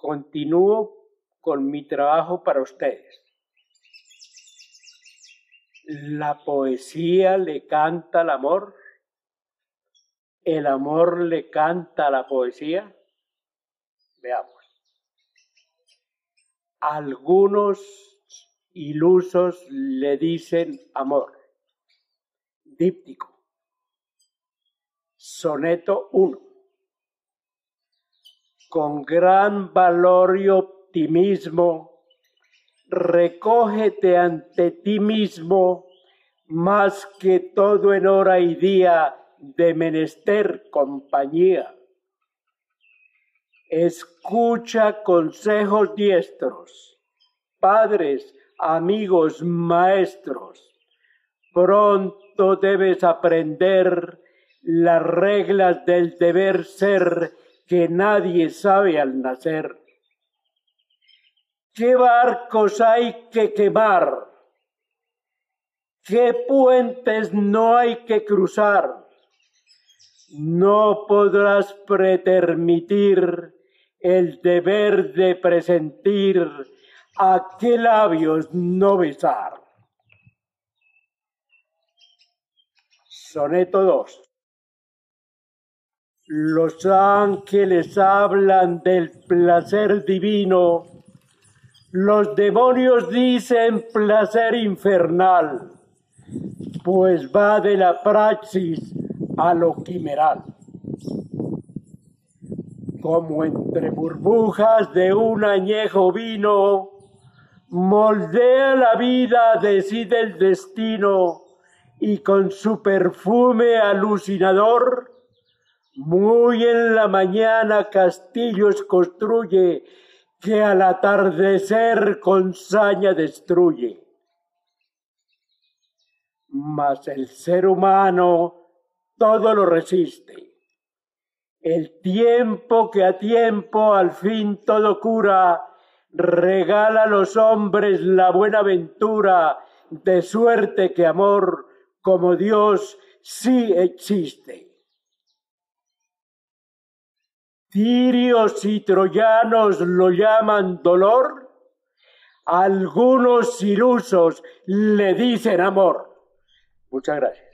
continúo con mi trabajo para ustedes. La poesía le canta al amor, el amor le canta a la poesía. Veamos. Algunos ilusos le dicen amor. Díptico. Soneto 1. Con gran valor y optimismo, recógete ante ti mismo más que todo en hora y día de menester compañía. Escucha consejos diestros, padres, amigos, maestros. Pronto debes aprender las reglas del deber ser que nadie sabe al nacer. ¿Qué barcos hay que quemar? ¿Qué puentes no hay que cruzar? No podrás pretermitir el deber de presentir a qué labios no besar. Soneto 2. Los ángeles hablan del placer divino, los demonios dicen placer infernal, pues va de la praxis a lo quimeral. Como entre burbujas de un añejo vino, moldea la vida, decide el destino, y con su perfume alucinador, muy en la mañana castillos construye que al atardecer con saña destruye. Mas el ser humano todo lo resiste. El tiempo que a tiempo al fin todo cura, regala a los hombres la buena ventura, de suerte que amor como Dios sí existe. Tirios y troyanos lo llaman dolor, algunos ilusos le dicen amor. Muchas gracias.